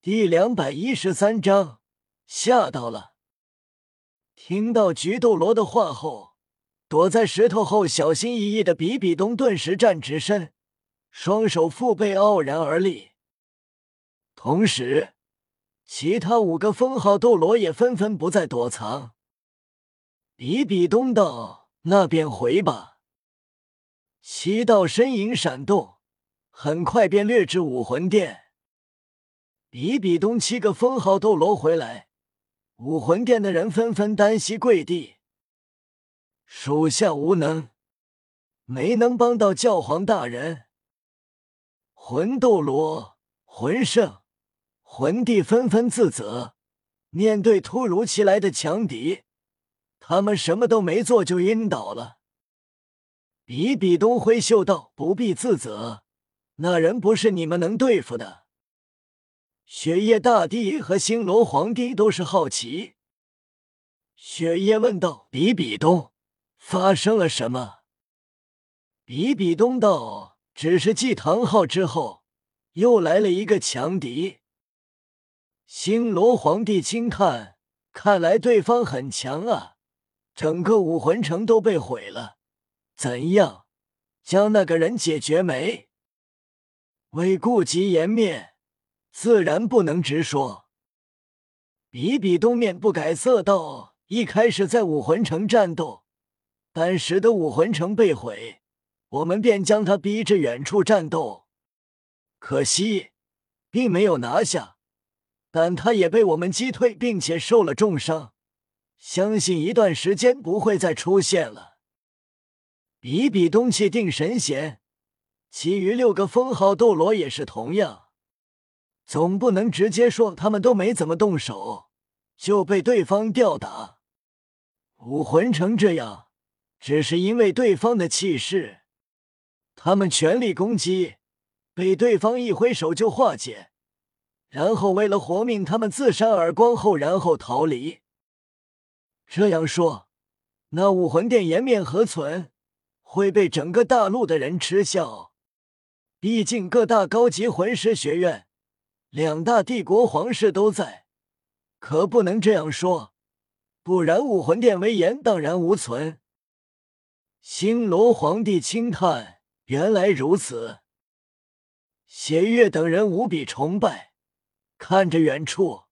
第两百一十三章吓到了。听到菊斗罗的话后，躲在石头后小心翼翼的比比东顿时站直身，双手腹背傲然而立。同时，其他五个封号斗罗也纷纷不再躲藏。比比东道：“那便回吧。”七道身影闪动，很快便掠至武魂殿。比比东七个封号斗罗回来，武魂殿的人纷纷单膝跪地。属下无能，没能帮到教皇大人。魂斗罗、魂圣、魂帝纷纷自责。面对突如其来的强敌，他们什么都没做就晕倒了。比比东挥袖道：“不必自责，那人不是你们能对付的。”雪夜大帝和星罗皇帝都是好奇。雪夜问道：“比比东，发生了什么？”比比东道：“只是继唐昊之后，又来了一个强敌。”星罗皇帝轻叹：“看来对方很强啊，整个武魂城都被毁了。怎样，将那个人解决没？”为顾及颜面。自然不能直说。比比东面不改色道：“一开始在武魂城战斗，但使得武魂城被毁，我们便将他逼至远处战斗。可惜，并没有拿下，但他也被我们击退，并且受了重伤。相信一段时间不会再出现了。”比比东气定神闲，其余六个封号斗罗也是同样。总不能直接说他们都没怎么动手就被对方吊打。武魂成这样，只是因为对方的气势。他们全力攻击，被对方一挥手就化解，然后为了活命，他们自扇耳光后，然后逃离。这样说，那武魂殿颜面何存？会被整个大陆的人嗤笑。毕竟各大高级魂师学院。两大帝国皇室都在，可不能这样说，不然武魂殿威严荡然无存。星罗皇帝轻叹：“原来如此。”邪月等人无比崇拜，看着远处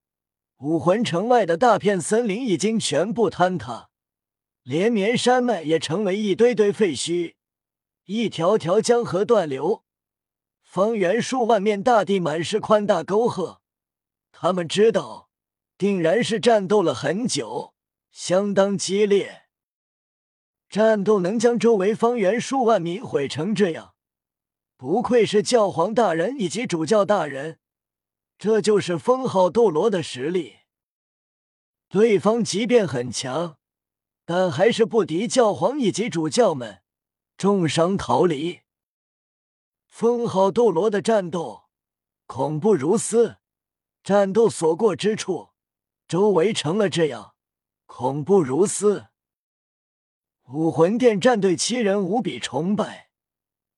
武魂城外的大片森林已经全部坍塌，连绵山脉也成为一堆堆废墟，一条条江河断流。方圆数万面大地满是宽大沟壑，他们知道，定然是战斗了很久，相当激烈。战斗能将周围方圆数万米毁成这样，不愧是教皇大人以及主教大人，这就是封号斗罗的实力。对方即便很强，但还是不敌教皇以及主教们，重伤逃离。封号斗罗的战斗恐怖如斯，战斗所过之处，周围成了这样，恐怖如斯。武魂殿战队七人无比崇拜，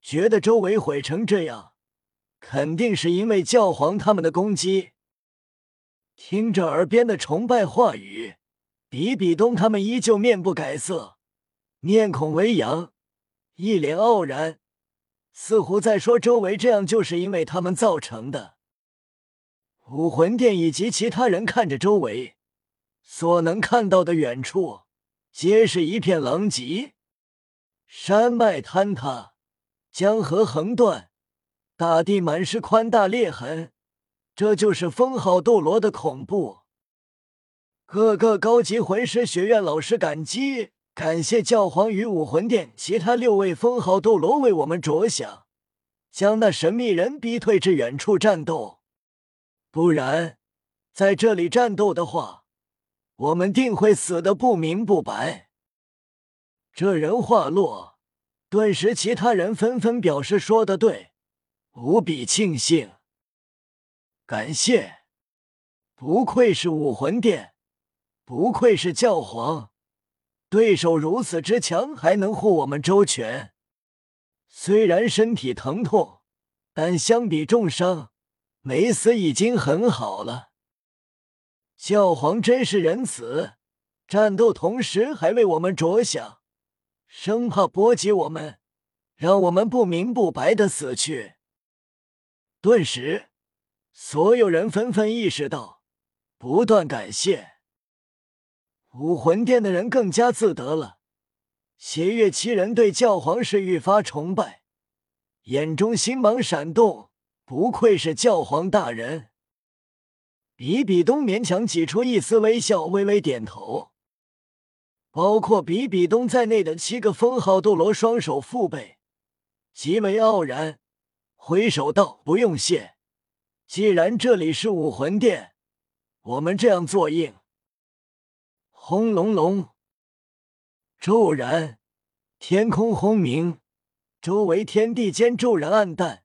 觉得周围毁成这样，肯定是因为教皇他们的攻击。听着耳边的崇拜话语，比比东他们依旧面不改色，面孔微扬，一脸傲然。似乎在说：“周围这样，就是因为他们造成的。”武魂殿以及其他人看着周围，所能看到的远处，皆是一片狼藉，山脉坍塌，江河横断，大地满是宽大裂痕。这就是封号斗罗的恐怖。各个高级魂师学院老师感激。感谢教皇与武魂殿其他六位封号斗罗为我们着想，将那神秘人逼退至远处战斗。不然，在这里战斗的话，我们定会死的不明不白。这人话落，顿时其他人纷纷表示说的对，无比庆幸。感谢，不愧是武魂殿，不愧是教皇。对手如此之强，还能护我们周全。虽然身体疼痛，但相比重伤，没死已经很好了。教皇真是仁慈，战斗同时还为我们着想，生怕波及我们，让我们不明不白的死去。顿时，所有人纷纷意识到，不断感谢。武魂殿的人更加自得了。邪月七人对教皇是愈发崇拜，眼中星芒闪动，不愧是教皇大人。比比东勉强挤出一丝微笑，微微点头。包括比比东在内的七个封号斗罗双手负背，极为傲然，挥手道：“不用谢，既然这里是武魂殿，我们这样做应。”轰隆隆。骤然，天空轰鸣，周围天地间骤然暗淡，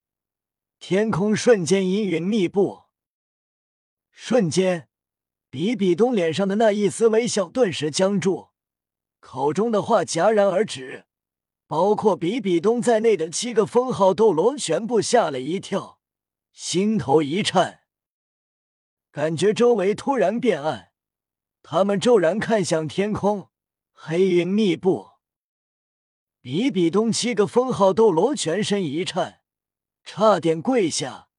天空瞬间阴云密布。瞬间，比比东脸上的那一丝微笑顿时僵住，口中的话戛然而止。包括比比东在内的七个封号斗罗全部吓了一跳，心头一颤，感觉周围突然变暗，他们骤然看向天空。黑云密布，比比东七个封号斗罗全身一颤，差点跪下，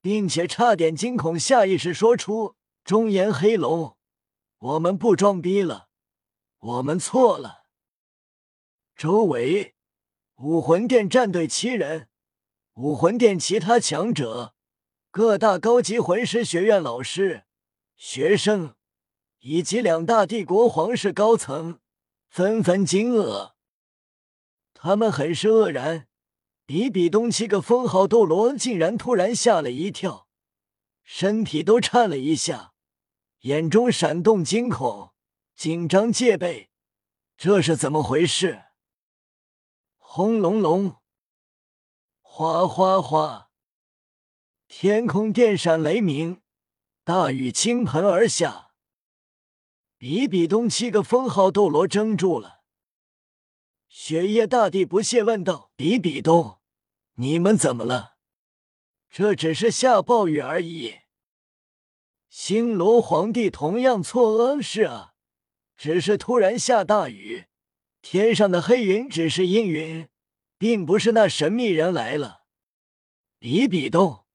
并且差点惊恐，下意识说出：“中炎黑龙，我们不装逼了，我们错了。”周围武魂殿战队七人，武魂殿其他强者，各大高级魂师学院老师、学生，以及两大帝国皇室高层。纷纷惊愕，他们很是愕然。比比东七个封号斗罗竟然突然吓了一跳，身体都颤了一下，眼中闪动惊恐、紧张、戒备。这是怎么回事？轰隆隆，哗哗哗，天空电闪雷鸣，大雨倾盆而下。比比东七个封号斗罗怔住了，雪夜大帝不屑问道：“比比东，你们怎么了？这只是下暴雨而已。”星罗皇帝同样错愕：“是啊，只是突然下大雨，天上的黑云只是阴云，并不是那神秘人来了。”比比东，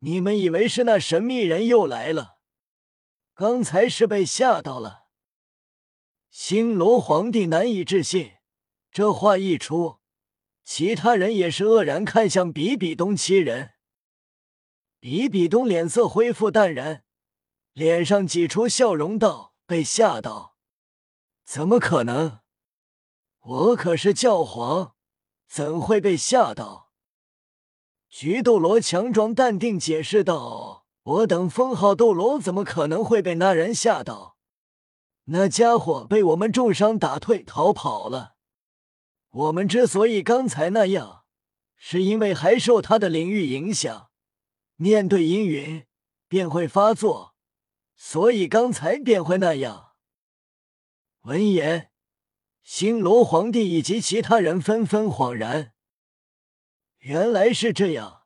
你们以为是那神秘人又来了？刚才是被吓到了，星罗皇帝难以置信。这话一出，其他人也是愕然看向比比东七人。比比东脸色恢复淡然，脸上挤出笑容道：“被吓到？怎么可能？我可是教皇，怎会被吓到？”菊斗罗强装淡定解释道。我等封号斗罗怎么可能会被那人吓到？那家伙被我们重伤打退逃跑了。我们之所以刚才那样，是因为还受他的领域影响，面对阴云便会发作，所以刚才便会那样。闻言，星罗皇帝以及其他人纷纷恍然，原来是这样，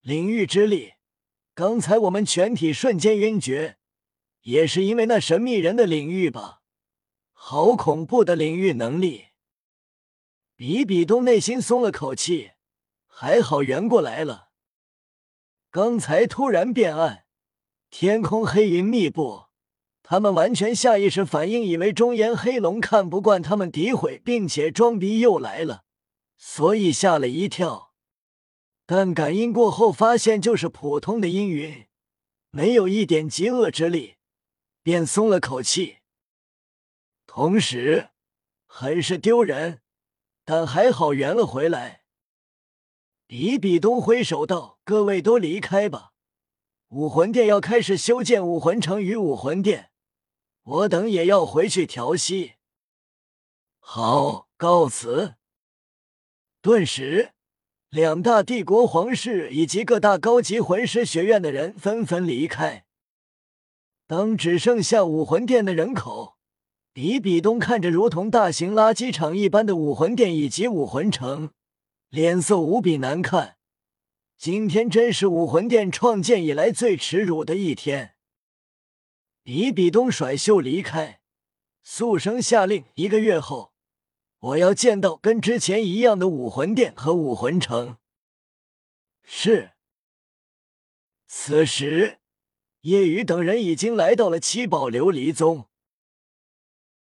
领域之力。刚才我们全体瞬间晕厥，也是因为那神秘人的领域吧？好恐怖的领域能力！比比东内心松了口气，还好圆过来了。刚才突然变暗，天空黑云密布，他们完全下意识反应，以为中炎黑龙看不惯他们诋毁，并且装逼又来了，所以吓了一跳。但感应过后，发现就是普通的阴云，没有一点极恶之力，便松了口气。同时，很是丢人，但还好圆了回来。比比东挥手道：“各位都离开吧，武魂殿要开始修建武魂城与武魂殿，我等也要回去调息。”好，告辞。顿时。两大帝国皇室以及各大高级魂师学院的人纷纷离开。当只剩下武魂殿的人口，比比东看着如同大型垃圾场一般的武魂殿以及武魂城，脸色无比难看。今天真是武魂殿创建以来最耻辱的一天。比比东甩袖离开，肃声下令：一个月后，我要见到跟之前一样的武魂殿和武魂城。是。此时，叶雨等人已经来到了七宝琉璃宗。